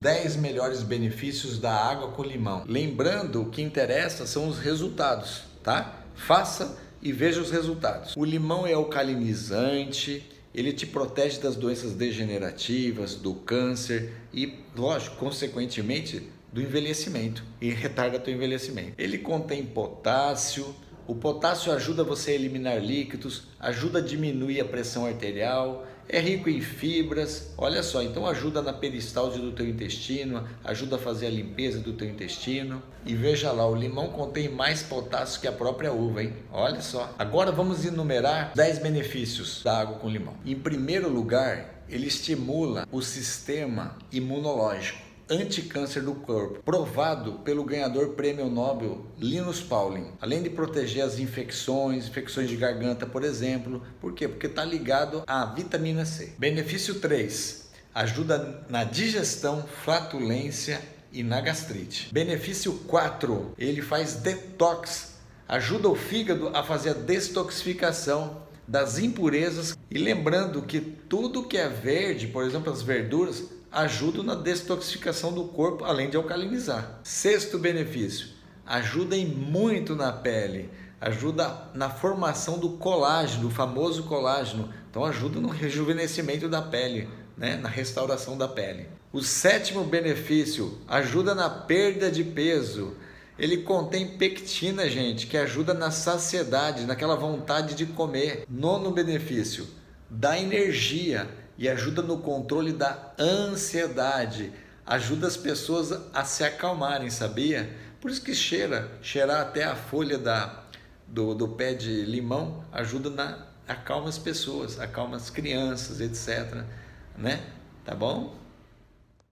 10 melhores benefícios da água com limão. Lembrando, o que interessa são os resultados, tá? Faça e veja os resultados. O limão é alcalinizante, ele te protege das doenças degenerativas, do câncer e, lógico, consequentemente, do envelhecimento e retarda teu envelhecimento. Ele contém potássio, o potássio ajuda você a eliminar líquidos, ajuda a diminuir a pressão arterial, é rico em fibras, olha só, então ajuda na peristalse do teu intestino, ajuda a fazer a limpeza do teu intestino. E veja lá, o limão contém mais potássio que a própria uva, hein? Olha só. Agora vamos enumerar 10 benefícios da água com limão. Em primeiro lugar, ele estimula o sistema imunológico anticâncer do corpo, provado pelo ganhador prêmio Nobel Linus Pauling. Além de proteger as infecções, infecções de garganta, por exemplo. Por quê? Porque está ligado à vitamina C. Benefício 3. Ajuda na digestão, flatulência e na gastrite. Benefício 4. Ele faz detox. Ajuda o fígado a fazer a detoxificação das impurezas. E lembrando que tudo que é verde, por exemplo, as verduras, ajudam na detoxificação do corpo, além de alcalinizar. Sexto benefício, ajuda em muito na pele, ajuda na formação do colágeno, do famoso colágeno. Então ajuda no rejuvenescimento da pele, né? na restauração da pele. O sétimo benefício, ajuda na perda de peso. Ele contém pectina, gente, que ajuda na saciedade, naquela vontade de comer. Nono benefício, dá energia e ajuda no controle da ansiedade, ajuda as pessoas a se acalmarem, sabia? Por isso que cheira, cheirar até a folha da, do, do pé de limão ajuda na acalma as pessoas, acalma as crianças, etc, né? Tá bom?